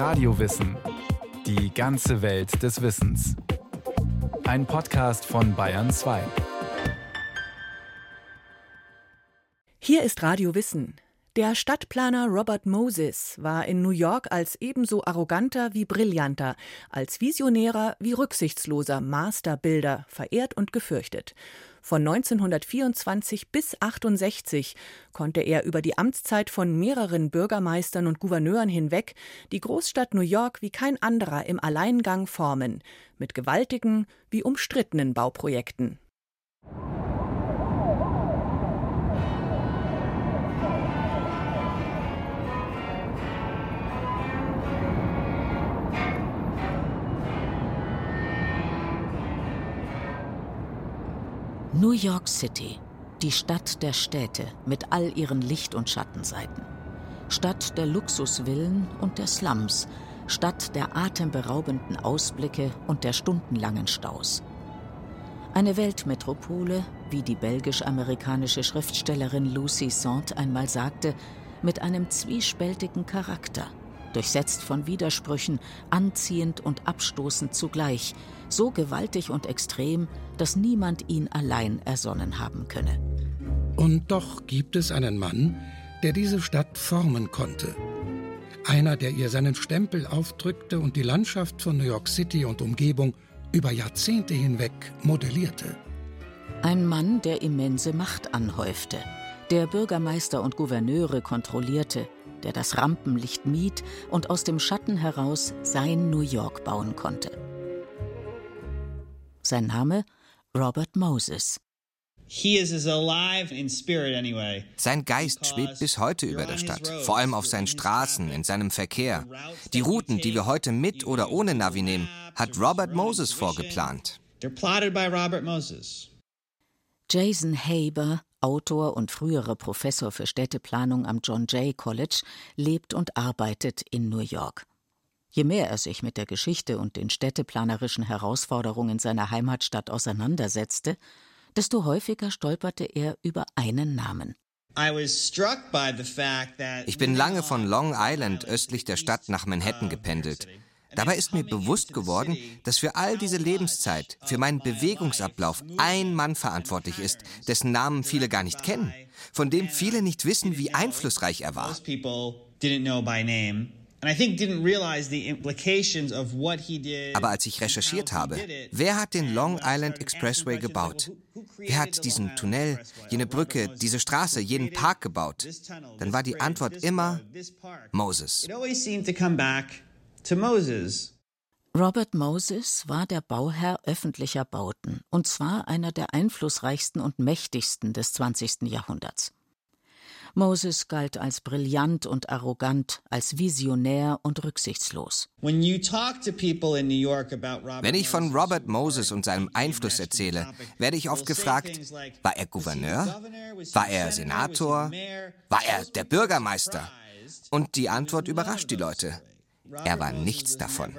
Radiowissen. Die ganze Welt des Wissens. Ein Podcast von Bayern 2. Hier ist Radio Wissen. Der Stadtplaner Robert Moses war in New York als ebenso arroganter wie brillanter, als visionärer wie rücksichtsloser Masterbilder verehrt und gefürchtet. Von 1924 bis 68 konnte er über die Amtszeit von mehreren Bürgermeistern und Gouverneuren hinweg die Großstadt New York wie kein anderer im Alleingang formen, mit gewaltigen wie umstrittenen Bauprojekten. New York City, die Stadt der Städte mit all ihren Licht- und Schattenseiten. Stadt der Luxusvillen und der Slums, Stadt der atemberaubenden Ausblicke und der stundenlangen Staus. Eine Weltmetropole, wie die belgisch-amerikanische Schriftstellerin Lucy Sand einmal sagte, mit einem zwiespältigen Charakter – durchsetzt von Widersprüchen, anziehend und abstoßend zugleich, so gewaltig und extrem, dass niemand ihn allein ersonnen haben könne. Und doch gibt es einen Mann, der diese Stadt formen konnte. Einer, der ihr seinen Stempel aufdrückte und die Landschaft von New York City und Umgebung über Jahrzehnte hinweg modellierte. Ein Mann, der immense Macht anhäufte, der Bürgermeister und Gouverneure kontrollierte, der das Rampenlicht mied und aus dem Schatten heraus sein New York bauen konnte. Sein Name Robert Moses. Sein Geist schwebt bis heute über der Stadt, vor allem auf seinen Straßen, in seinem Verkehr. Die Routen, die wir heute mit oder ohne Navi nehmen, hat Robert Moses vorgeplant. Jason Haber Autor und früherer Professor für Städteplanung am John Jay College, lebt und arbeitet in New York. Je mehr er sich mit der Geschichte und den städteplanerischen Herausforderungen seiner Heimatstadt auseinandersetzte, desto häufiger stolperte er über einen Namen. Ich bin lange von Long Island östlich der Stadt nach Manhattan gependelt. Dabei ist mir bewusst geworden, dass für all diese Lebenszeit, für meinen Bewegungsablauf ein Mann verantwortlich ist, dessen Namen viele gar nicht kennen, von dem viele nicht wissen, wie einflussreich er war. Aber als ich recherchiert habe, wer hat den Long Island Expressway gebaut? Wer hat diesen Tunnel, jene Brücke, diese Straße, jeden Park gebaut? Dann war die Antwort immer Moses to Moses. Robert Moses war der Bauherr öffentlicher Bauten, und zwar einer der einflussreichsten und mächtigsten des 20. Jahrhunderts. Moses galt als brillant und arrogant, als visionär und rücksichtslos. Wenn ich von Robert Moses und seinem Einfluss erzähle, werde ich oft gefragt, war er Gouverneur? War er Senator? War er der Bürgermeister? Und die Antwort überrascht die Leute. Er war nichts davon.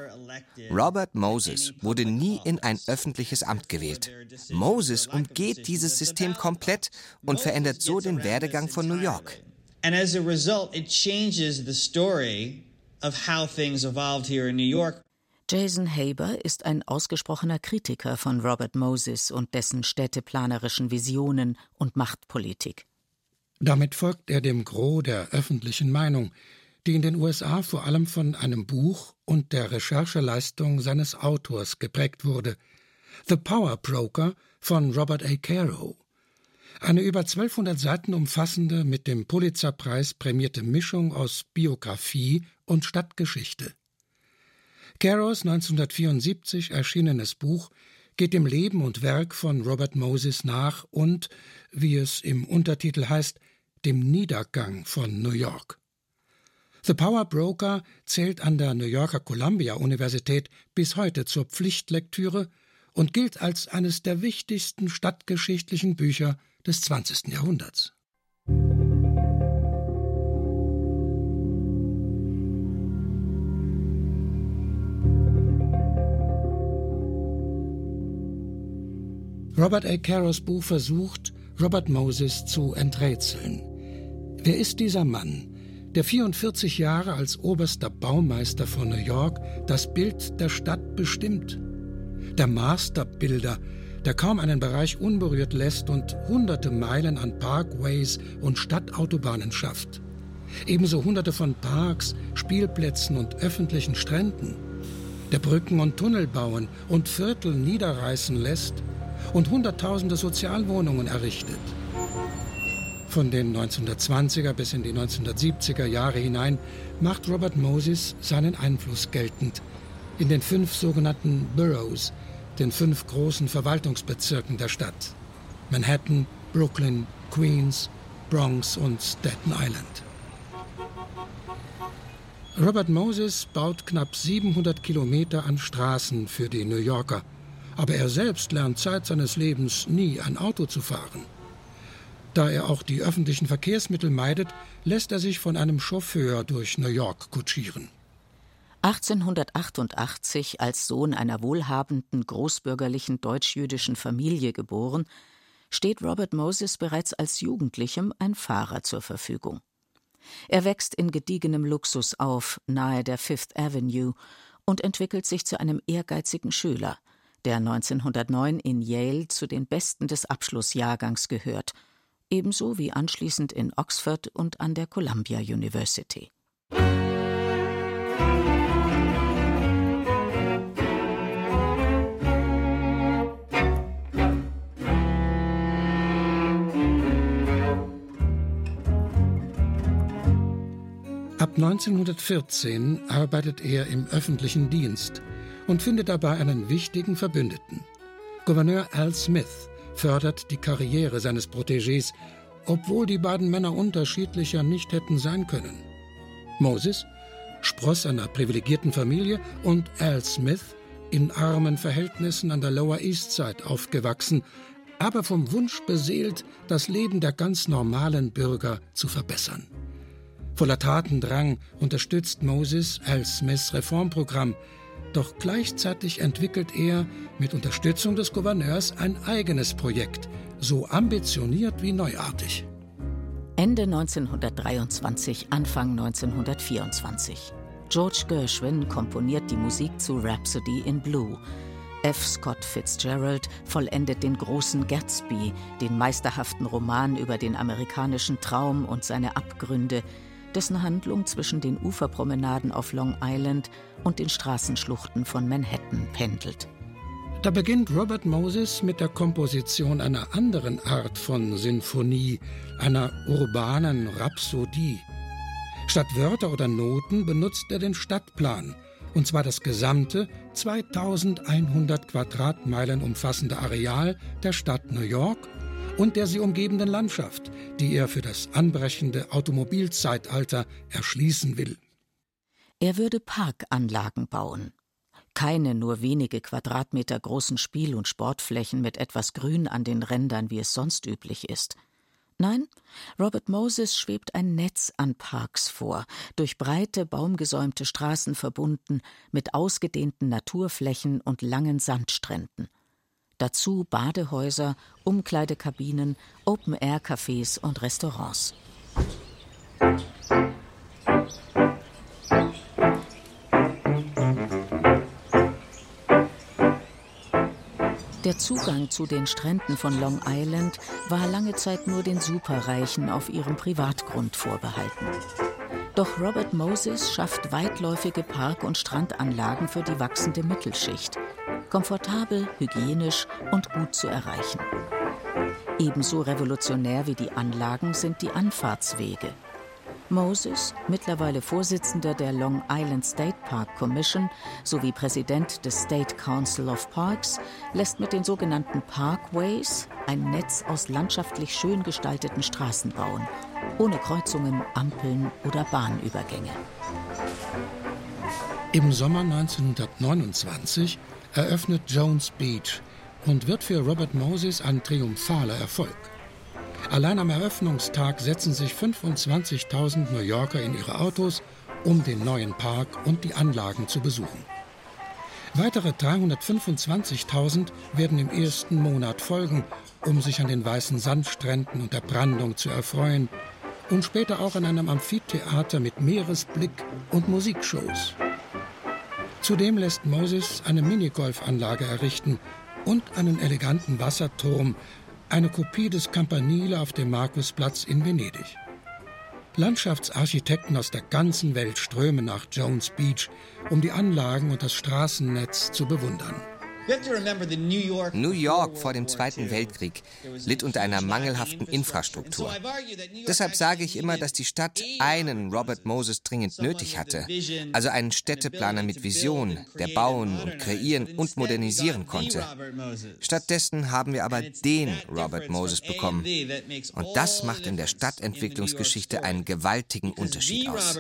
Robert Moses wurde nie in ein öffentliches Amt gewählt. Moses umgeht dieses System komplett und verändert so den Werdegang von New York. And as a result, it changes the story of how things evolved here in New York. Jason Haber ist ein ausgesprochener Kritiker von Robert Moses und dessen städteplanerischen Visionen und Machtpolitik. Damit folgt er dem Gros der öffentlichen Meinung, die in den USA vor allem von einem Buch und der Rechercheleistung seines Autors geprägt wurde, The Power Broker von Robert A. Caro. Eine über 1200 Seiten umfassende, mit dem Pulitzerpreis prämierte Mischung aus Biografie und Stadtgeschichte. Caros 1974 erschienenes Buch geht dem Leben und Werk von Robert Moses nach und, wie es im Untertitel heißt, dem Niedergang von New York. The Power Broker zählt an der New Yorker Columbia Universität bis heute zur Pflichtlektüre und gilt als eines der wichtigsten stadtgeschichtlichen Bücher des 20. Jahrhunderts. Robert A. Caros Buch versucht, Robert Moses zu enträtseln. Wer ist dieser Mann, der 44 Jahre als oberster Baumeister von New York das Bild der Stadt bestimmt. Der Masterbilder, der kaum einen Bereich unberührt lässt und hunderte Meilen an Parkways und Stadtautobahnen schafft. Ebenso hunderte von Parks, Spielplätzen und öffentlichen Stränden. Der Brücken und Tunnel bauen und Viertel niederreißen lässt und hunderttausende Sozialwohnungen errichtet. Von den 1920er bis in die 1970er Jahre hinein macht Robert Moses seinen Einfluss geltend in den fünf sogenannten Boroughs, den fünf großen Verwaltungsbezirken der Stadt. Manhattan, Brooklyn, Queens, Bronx und Staten Island. Robert Moses baut knapp 700 Kilometer an Straßen für die New Yorker, aber er selbst lernt Zeit seines Lebens nie ein Auto zu fahren. Da er auch die öffentlichen Verkehrsmittel meidet, lässt er sich von einem Chauffeur durch New York kutschieren. 1888 als Sohn einer wohlhabenden großbürgerlichen deutsch-jüdischen Familie geboren, steht Robert Moses bereits als Jugendlichem ein Fahrer zur Verfügung. Er wächst in gediegenem Luxus auf, nahe der Fifth Avenue, und entwickelt sich zu einem ehrgeizigen Schüler, der 1909 in Yale zu den Besten des Abschlussjahrgangs gehört – ebenso wie anschließend in Oxford und an der Columbia University. Ab 1914 arbeitet er im öffentlichen Dienst und findet dabei einen wichtigen Verbündeten. Gouverneur Al Smith, fördert die Karriere seines Protégés, obwohl die beiden Männer unterschiedlicher nicht hätten sein können. Moses, Spross einer privilegierten Familie, und Al Smith, in armen Verhältnissen an der Lower East Side aufgewachsen, aber vom Wunsch beseelt, das Leben der ganz normalen Bürger zu verbessern. Voller Tatendrang unterstützt Moses Al Smiths Reformprogramm, doch gleichzeitig entwickelt er mit Unterstützung des Gouverneurs ein eigenes Projekt, so ambitioniert wie neuartig. Ende 1923, Anfang 1924. George Gershwin komponiert die Musik zu Rhapsody in Blue. F. Scott Fitzgerald vollendet den großen Gatsby, den meisterhaften Roman über den amerikanischen Traum und seine Abgründe, dessen Handlung zwischen den Uferpromenaden auf Long Island und den Straßenschluchten von Manhattan pendelt. Da beginnt Robert Moses mit der Komposition einer anderen Art von Sinfonie, einer urbanen Rhapsodie. Statt Wörter oder Noten benutzt er den Stadtplan, und zwar das gesamte 2100 Quadratmeilen umfassende Areal der Stadt New York und der sie umgebenden Landschaft, die er für das anbrechende Automobilzeitalter erschließen will. Er würde Parkanlagen bauen. Keine nur wenige Quadratmeter großen Spiel- und Sportflächen mit etwas Grün an den Rändern, wie es sonst üblich ist. Nein, Robert Moses schwebt ein Netz an Parks vor, durch breite, baumgesäumte Straßen verbunden, mit ausgedehnten Naturflächen und langen Sandstränden. Dazu Badehäuser, Umkleidekabinen, Open-Air-Cafés und Restaurants. Der Zugang zu den Stränden von Long Island war lange Zeit nur den Superreichen auf ihrem Privatgrund vorbehalten. Doch Robert Moses schafft weitläufige Park- und Strandanlagen für die wachsende Mittelschicht – komfortabel, hygienisch und gut zu erreichen. Ebenso revolutionär wie die Anlagen sind die Anfahrtswege. Moses, mittlerweile Vorsitzender der Long Island State Park Commission sowie Präsident des State Council of Parks, lässt mit den sogenannten Parkways ein Netz aus landschaftlich schön gestalteten Straßen bauen, ohne Kreuzungen, Ampeln oder Bahnübergänge. Im Sommer 1929 eröffnet Jones Beach und wird für Robert Moses ein triumphaler Erfolg. Allein am Eröffnungstag setzen sich 25.000 New Yorker in ihre Autos, um den neuen Park und die Anlagen zu besuchen. Weitere 325.000 werden im ersten Monat folgen, um sich an den weißen Sandstränden und der Brandung zu erfreuen und später auch an einem Amphitheater mit Meeresblick und Musikshows. Zudem lässt Moses eine Minigolfanlage errichten und einen eleganten Wasserturm, eine Kopie des Campanile auf dem Markusplatz in Venedig. Landschaftsarchitekten aus der ganzen Welt strömen nach Jones Beach, um die Anlagen und das Straßennetz zu bewundern. New York vor dem Zweiten Weltkrieg litt unter einer mangelhaften Infrastruktur. Deshalb sage ich immer, dass die Stadt einen Robert Moses dringend nötig hatte, also einen Städteplaner mit Vision, der bauen und kreieren und modernisieren konnte. Stattdessen haben wir aber den Robert Moses bekommen. Und das macht in der Stadtentwicklungsgeschichte einen gewaltigen Unterschied aus.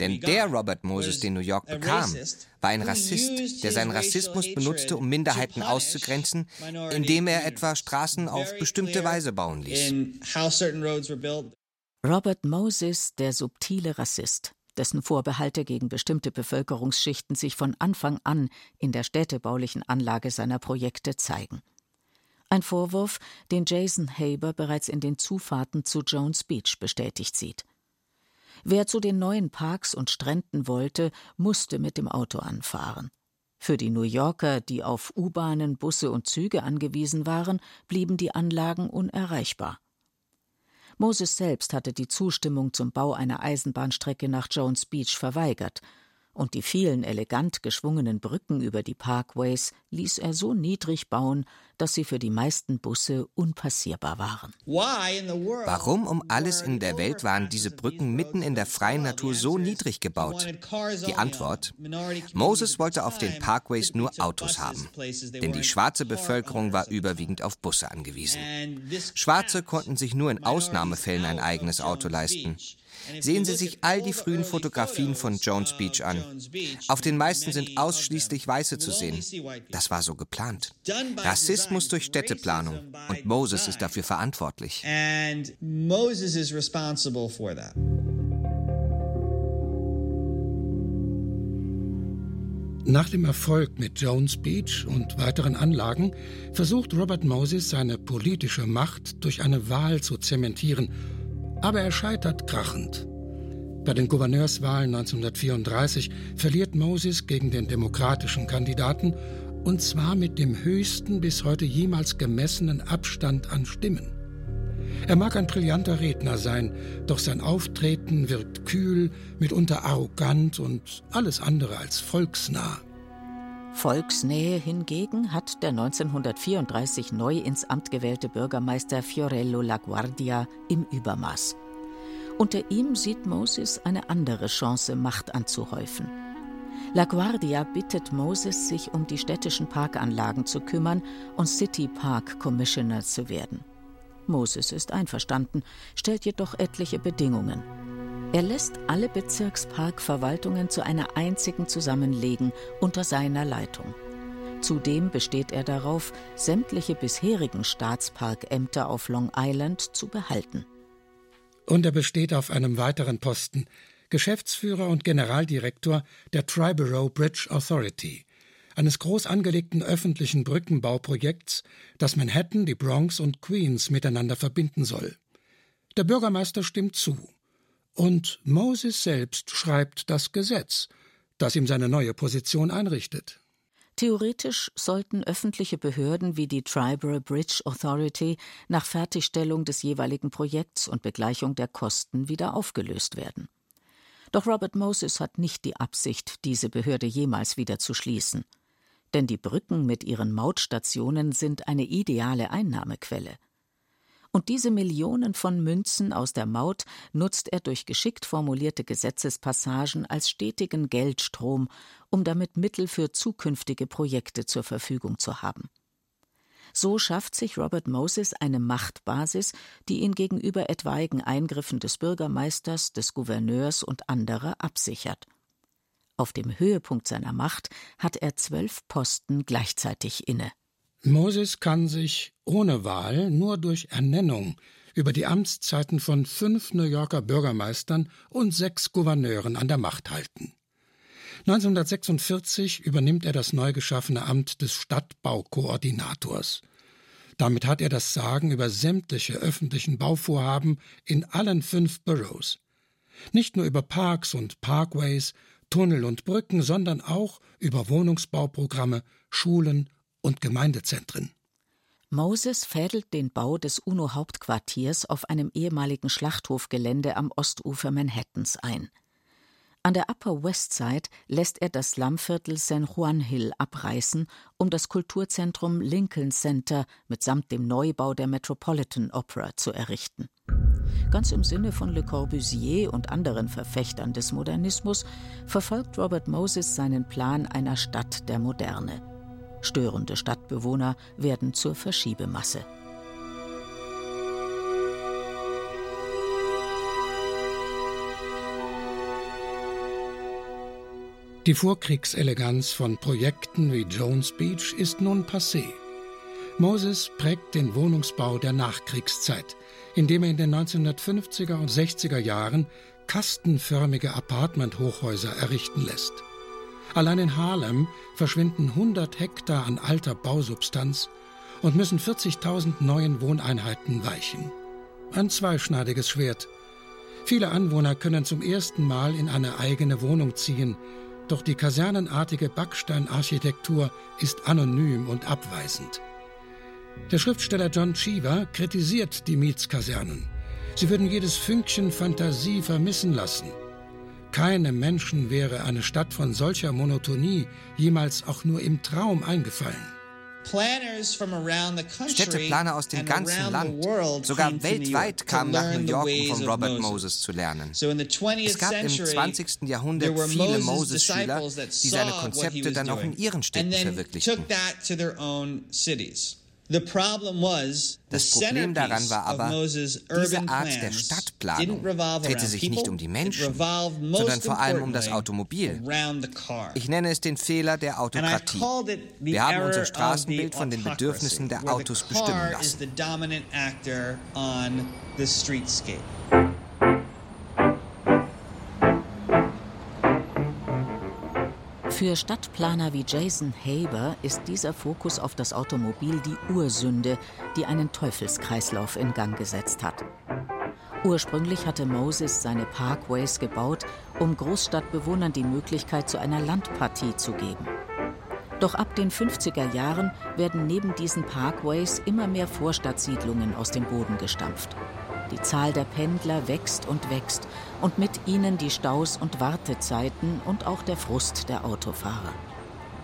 Denn der Robert Moses, den New York bekam, war ein Rassist, der seinen Rassismus benutzte, um Minderheiten auszugrenzen, indem er etwa Straßen auf bestimmte Weise bauen ließ. Robert Moses, der subtile Rassist, dessen Vorbehalte gegen bestimmte Bevölkerungsschichten sich von Anfang an in der städtebaulichen Anlage seiner Projekte zeigen. Ein Vorwurf, den Jason Haber bereits in den Zufahrten zu Jones Beach bestätigt sieht. Wer zu den neuen Parks und Stränden wollte, musste mit dem Auto anfahren. Für die New Yorker, die auf U-Bahnen, Busse und Züge angewiesen waren, blieben die Anlagen unerreichbar. Moses selbst hatte die Zustimmung zum Bau einer Eisenbahnstrecke nach Jones Beach verweigert und die vielen elegant geschwungenen Brücken über die Parkways ließ er so niedrig bauen, dass sie für die meisten Busse unpassierbar waren. Warum um alles in der Welt waren diese Brücken mitten in der freien Natur so niedrig gebaut? Die Antwort: Moses wollte auf den Parkways nur Autos haben, denn die schwarze Bevölkerung war überwiegend auf Busse angewiesen. Schwarze konnten sich nur in Ausnahmefällen ein eigenes Auto leisten. Sehen Sie sich all die frühen Fotografien von Jones Beach an. Auf den meisten sind ausschließlich Weiße zu sehen. Das war so geplant. Rassismus durch Städteplanung. Und Moses ist dafür verantwortlich. Nach dem Erfolg mit Jones Beach und weiteren Anlagen versucht Robert Moses seine politische Macht durch eine Wahl zu zementieren aber er scheitert krachend. Bei den Gouverneurswahlen 1934 verliert Moses gegen den demokratischen Kandidaten und zwar mit dem höchsten bis heute jemals gemessenen Abstand an Stimmen. Er mag ein brillanter Redner sein, doch sein Auftreten wirkt kühl, mitunter arrogant und alles andere als volksnah. Volksnähe hingegen hat der 1934 neu ins Amt gewählte Bürgermeister Fiorello LaGuardia im Übermaß. Unter ihm sieht Moses eine andere Chance, Macht anzuhäufen. LaGuardia bittet Moses, sich um die städtischen Parkanlagen zu kümmern und City Park Commissioner zu werden. Moses ist einverstanden, stellt jedoch etliche Bedingungen. Er lässt alle Bezirksparkverwaltungen zu einer einzigen zusammenlegen unter seiner Leitung. Zudem besteht er darauf, sämtliche bisherigen Staatsparkämter auf Long Island zu behalten. Und er besteht auf einem weiteren Posten, Geschäftsführer und Generaldirektor der Triborough Bridge Authority, eines groß angelegten öffentlichen Brückenbauprojekts, das Manhattan, die Bronx und Queens miteinander verbinden soll. Der Bürgermeister stimmt zu. Und Moses selbst schreibt das Gesetz, das ihm seine neue Position einrichtet. Theoretisch sollten öffentliche Behörden wie die Triborough Bridge Authority nach Fertigstellung des jeweiligen Projekts und Begleichung der Kosten wieder aufgelöst werden. Doch Robert Moses hat nicht die Absicht, diese Behörde jemals wieder zu schließen. Denn die Brücken mit ihren Mautstationen sind eine ideale Einnahmequelle. Und diese Millionen von Münzen aus der Maut nutzt er durch geschickt formulierte Gesetzespassagen als stetigen Geldstrom, um damit Mittel für zukünftige Projekte zur Verfügung zu haben. So schafft sich Robert Moses eine Machtbasis, die ihn gegenüber etwaigen Eingriffen des Bürgermeisters, des Gouverneurs und anderer absichert. Auf dem Höhepunkt seiner Macht hat er zwölf Posten gleichzeitig inne. Moses kann sich ohne Wahl nur durch Ernennung über die Amtszeiten von fünf New Yorker Bürgermeistern und sechs Gouverneuren an der Macht halten. 1946 übernimmt er das neu geschaffene Amt des Stadtbaukoordinators. Damit hat er das Sagen über sämtliche öffentlichen Bauvorhaben in allen fünf Boroughs. Nicht nur über Parks und Parkways, Tunnel und Brücken, sondern auch über Wohnungsbauprogramme, Schulen und Gemeindezentren. Moses fädelt den Bau des UNO-Hauptquartiers auf einem ehemaligen Schlachthofgelände am Ostufer Manhattans ein. An der Upper West Side lässt er das Slumviertel San Juan Hill abreißen, um das Kulturzentrum Lincoln Center mitsamt dem Neubau der Metropolitan Opera zu errichten. Ganz im Sinne von Le Corbusier und anderen Verfechtern des Modernismus verfolgt Robert Moses seinen Plan einer Stadt der Moderne. Störende Stadtbewohner werden zur Verschiebemasse. Die Vorkriegseleganz von Projekten wie Jones Beach ist nun passé. Moses prägt den Wohnungsbau der Nachkriegszeit, indem er in den 1950er und 60er Jahren kastenförmige Apartment-Hochhäuser errichten lässt. Allein in Harlem verschwinden 100 Hektar an alter Bausubstanz und müssen 40.000 neuen Wohneinheiten weichen. Ein zweischneidiges Schwert. Viele Anwohner können zum ersten Mal in eine eigene Wohnung ziehen, doch die kasernenartige Backsteinarchitektur ist anonym und abweisend. Der Schriftsteller John Cheever kritisiert die Mietskasernen. Sie würden jedes Fünkchen Fantasie vermissen lassen. Keinem Menschen wäre eine Stadt von solcher Monotonie jemals auch nur im Traum eingefallen. Städteplaner aus dem ganzen Land, sogar weltweit kamen nach New York, um von Robert Moses zu lernen. Es gab im 20. Jahrhundert viele Moses-Schüler, die seine Konzepte dann auch in ihren Städten verwirklichten. Das Problem daran war aber, diese Art der Stadtplanung drehte sich nicht um die Menschen, sondern vor allem um das Automobil. Ich nenne es den Fehler der Autokratie. Wir haben unser Straßenbild von den Bedürfnissen der Autos bestimmen lassen. Für Stadtplaner wie Jason Haber ist dieser Fokus auf das Automobil die Ursünde, die einen Teufelskreislauf in Gang gesetzt hat. Ursprünglich hatte Moses seine Parkways gebaut, um Großstadtbewohnern die Möglichkeit zu einer Landpartie zu geben. Doch ab den 50er Jahren werden neben diesen Parkways immer mehr Vorstadtsiedlungen aus dem Boden gestampft. Die Zahl der Pendler wächst und wächst und mit ihnen die Staus und Wartezeiten und auch der Frust der Autofahrer.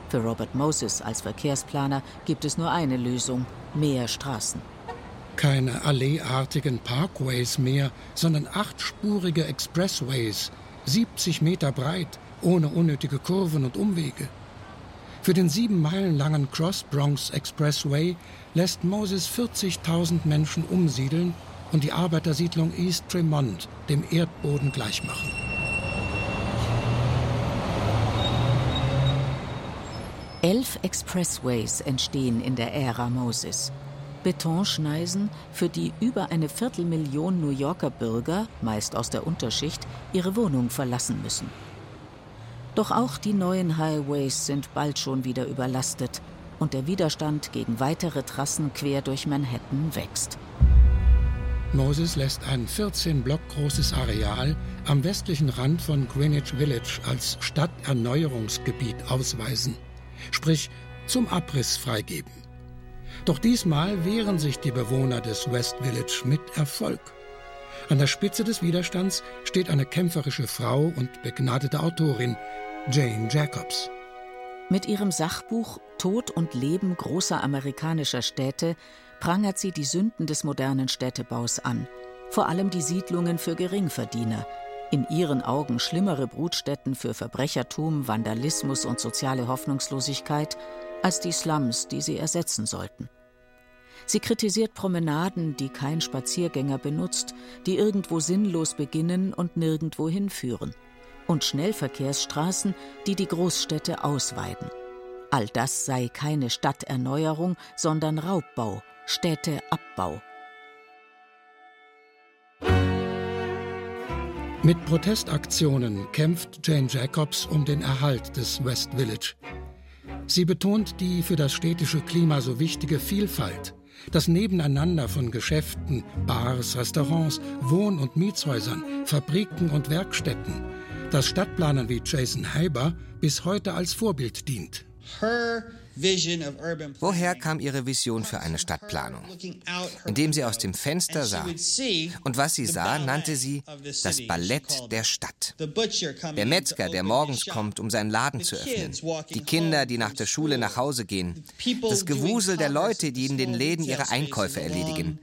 Für Robert Moses als Verkehrsplaner gibt es nur eine Lösung, mehr Straßen. Keine alleeartigen Parkways mehr, sondern achtspurige Expressways, 70 Meter breit, ohne unnötige Kurven und Umwege. Für den sieben Meilen langen Cross Bronx Expressway lässt Moses 40.000 Menschen umsiedeln und die Arbeitersiedlung East Tremont dem Erdboden gleichmachen. Elf Expressways entstehen in der Ära Moses. Betonschneisen, für die über eine Viertelmillion New Yorker Bürger, meist aus der Unterschicht, ihre Wohnung verlassen müssen. Doch auch die neuen Highways sind bald schon wieder überlastet und der Widerstand gegen weitere Trassen quer durch Manhattan wächst. Moses lässt ein 14 Block großes Areal am westlichen Rand von Greenwich Village als Stadterneuerungsgebiet ausweisen, sprich zum Abriss freigeben. Doch diesmal wehren sich die Bewohner des West Village mit Erfolg. An der Spitze des Widerstands steht eine kämpferische Frau und begnadete Autorin, Jane Jacobs. Mit ihrem Sachbuch Tod und Leben großer amerikanischer Städte prangert sie die Sünden des modernen Städtebaus an, vor allem die Siedlungen für Geringverdiener, in ihren Augen schlimmere Brutstätten für Verbrechertum, Vandalismus und soziale Hoffnungslosigkeit als die Slums, die sie ersetzen sollten. Sie kritisiert Promenaden, die kein Spaziergänger benutzt, die irgendwo sinnlos beginnen und nirgendwo hinführen, und Schnellverkehrsstraßen, die die Großstädte ausweiden. All das sei keine Stadterneuerung, sondern Raubbau, Städteabbau. Mit Protestaktionen kämpft Jane Jacobs um den Erhalt des West Village. Sie betont die für das städtische Klima so wichtige Vielfalt, Das Nebeneinander von Geschäften, Bars, Restaurants, Wohn- und Mietshäusern, Fabriken und Werkstätten, das Stadtplanern wie Jason Haber bis heute als Vorbild dient. Woher kam ihre Vision für eine Stadtplanung? Indem sie aus dem Fenster sah. Und was sie sah, nannte sie das Ballett der Stadt. Der Metzger, der morgens kommt, um seinen Laden zu öffnen. Die Kinder, die nach der Schule nach Hause gehen. Das Gewusel der Leute, die in den Läden ihre Einkäufe erledigen.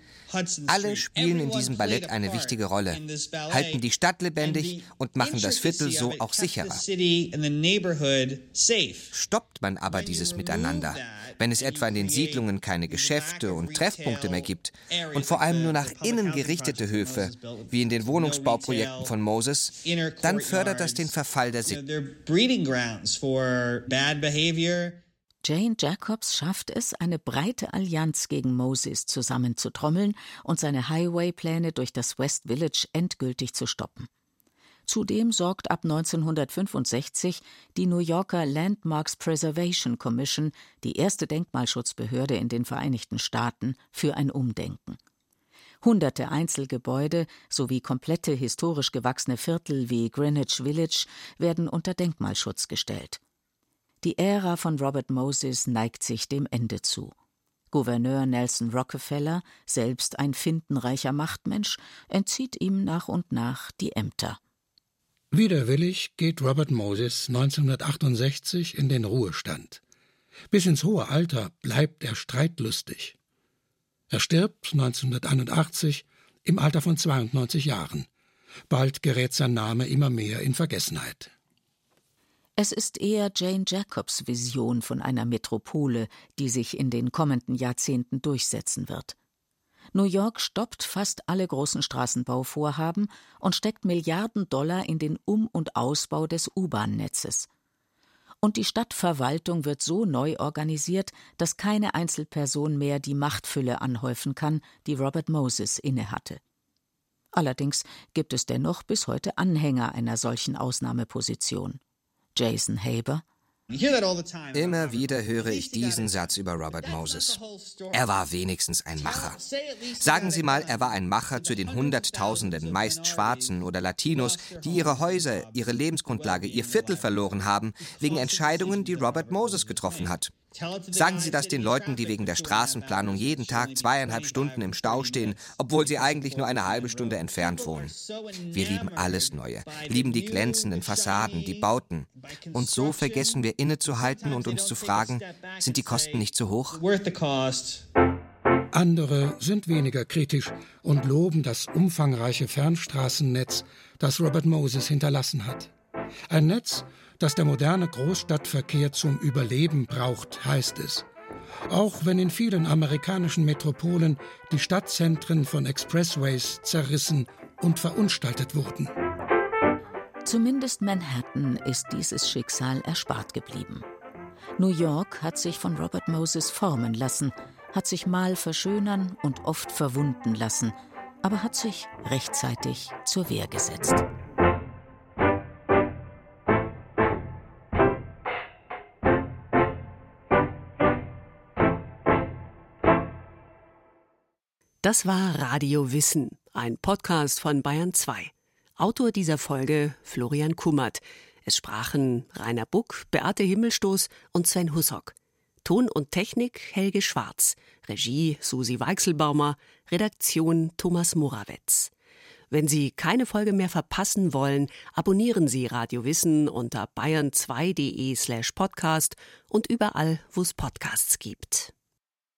Alle spielen in diesem Ballett eine wichtige Rolle, halten die Stadt lebendig und machen das Viertel so auch sicherer. Stoppt man aber dieses Miteinander, wenn es etwa in den Siedlungen keine Geschäfte und Treffpunkte mehr gibt und vor allem nur nach innen gerichtete Höfe, wie in den Wohnungsbauprojekten von Moses, dann fördert das den Verfall der Sitten. Jane Jacobs schafft es, eine breite Allianz gegen Moses zusammenzutrommeln und seine Highway-Pläne durch das West Village endgültig zu stoppen. Zudem sorgt ab 1965 die New Yorker Landmarks Preservation Commission, die erste Denkmalschutzbehörde in den Vereinigten Staaten, für ein Umdenken. Hunderte Einzelgebäude sowie komplette historisch gewachsene Viertel wie Greenwich Village werden unter Denkmalschutz gestellt. Die Ära von Robert Moses neigt sich dem Ende zu. Gouverneur Nelson Rockefeller, selbst ein findenreicher Machtmensch, entzieht ihm nach und nach die Ämter. Widerwillig geht Robert Moses 1968 in den Ruhestand. Bis ins hohe Alter bleibt er streitlustig. Er stirbt 1981 im Alter von 92 Jahren. Bald gerät sein Name immer mehr in Vergessenheit. Es ist eher Jane Jacobs Vision von einer Metropole, die sich in den kommenden Jahrzehnten durchsetzen wird. New York stoppt fast alle großen Straßenbauvorhaben und steckt Milliarden Dollar in den Um- und Ausbau des U-Bahn-Netzes. Und die Stadtverwaltung wird so neu organisiert, dass keine Einzelperson mehr die Machtfülle anhäufen kann, die Robert Moses innehatte. Allerdings gibt es dennoch bis heute Anhänger einer solchen Ausnahmeposition. Jason Haber. Immer wieder höre ich diesen Satz über Robert Moses. Er war wenigstens ein Macher. Sagen Sie mal, er war ein Macher zu den Hunderttausenden, meist Schwarzen oder Latinos, die ihre Häuser, ihre Lebensgrundlage, ihr Viertel verloren haben, wegen Entscheidungen, die Robert Moses getroffen hat. Sagen Sie das den Leuten, die wegen der Straßenplanung jeden Tag zweieinhalb Stunden im Stau stehen, obwohl sie eigentlich nur eine halbe Stunde entfernt wohnen. Wir lieben alles Neue, lieben die glänzenden Fassaden, die Bauten. Und so vergessen wir innezuhalten und uns zu fragen, sind die Kosten nicht zu hoch? Andere sind weniger kritisch und loben das umfangreiche Fernstraßennetz, das Robert Moses hinterlassen hat. Ein Netz, das der moderne Großstadtverkehr zum Überleben braucht, heißt es. Auch wenn in vielen amerikanischen Metropolen die Stadtzentren von Expressways zerrissen und verunstaltet wurden. Zumindest Manhattan ist dieses Schicksal erspart geblieben. New York hat sich von Robert Moses formen lassen, hat sich mal verschönern und oft verwunden lassen, aber hat sich rechtzeitig zur Wehr gesetzt. Das war Radio Wissen, ein Podcast von Bayern 2. Autor dieser Folge Florian Kummert. Es sprachen Rainer Buck, Beate Himmelstoß und Sven Hussock. Ton und Technik Helge Schwarz, Regie Susi Weichselbaumer, Redaktion Thomas Morawetz. Wenn Sie keine Folge mehr verpassen wollen, abonnieren Sie Radio Wissen unter bayern2.de slash podcast und überall, wo es Podcasts gibt.